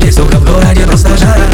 Здесь сука в городе просто жара